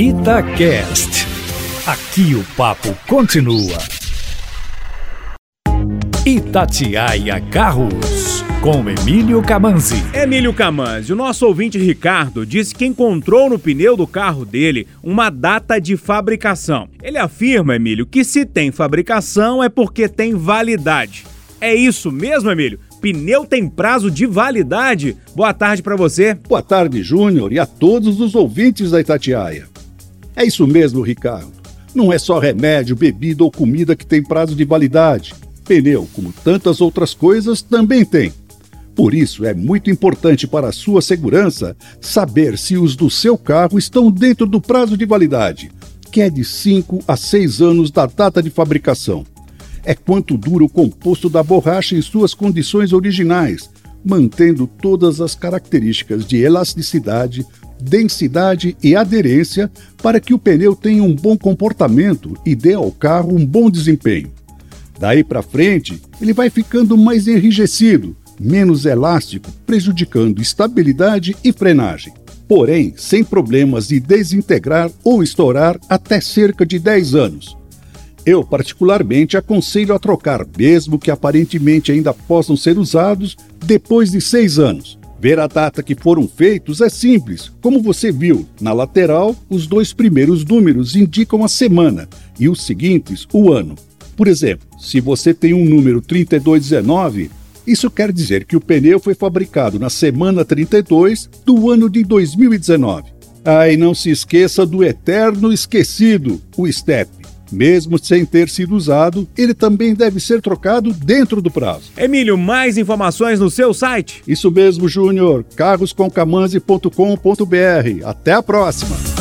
Itacast. Aqui o papo continua. Itatiaia Carros, com Emílio Camanzi. Emílio Camanzi, o nosso ouvinte Ricardo disse que encontrou no pneu do carro dele uma data de fabricação. Ele afirma, Emílio, que se tem fabricação é porque tem validade. É isso mesmo, Emílio? Pneu tem prazo de validade? Boa tarde para você. Boa tarde, Júnior, e a todos os ouvintes da Itatiaia. É isso mesmo, Ricardo. Não é só remédio, bebida ou comida que tem prazo de validade. Pneu, como tantas outras coisas, também tem. Por isso, é muito importante para a sua segurança saber se os do seu carro estão dentro do prazo de validade, que é de 5 a 6 anos da data de fabricação. É quanto dura o composto da borracha em suas condições originais, mantendo todas as características de elasticidade, densidade e aderência para que o pneu tenha um bom comportamento e dê ao carro um bom desempenho. Daí para frente, ele vai ficando mais enrijecido, menos elástico, prejudicando estabilidade e frenagem. Porém, sem problemas de desintegrar ou estourar até cerca de 10 anos. Eu, particularmente, aconselho a trocar, mesmo que aparentemente ainda possam ser usados, depois de 6 anos. Ver a data que foram feitos é simples. Como você viu, na lateral, os dois primeiros números indicam a semana e os seguintes o ano. Por exemplo, se você tem um número 3219, isso quer dizer que o pneu foi fabricado na semana 32 do ano de 2019. Ah, e não se esqueça do eterno esquecido, o STEP. Mesmo sem ter sido usado, ele também deve ser trocado dentro do prazo. Emílio, mais informações no seu site? Isso mesmo, Júnior. carroscomcamanzi.com.br. Até a próxima!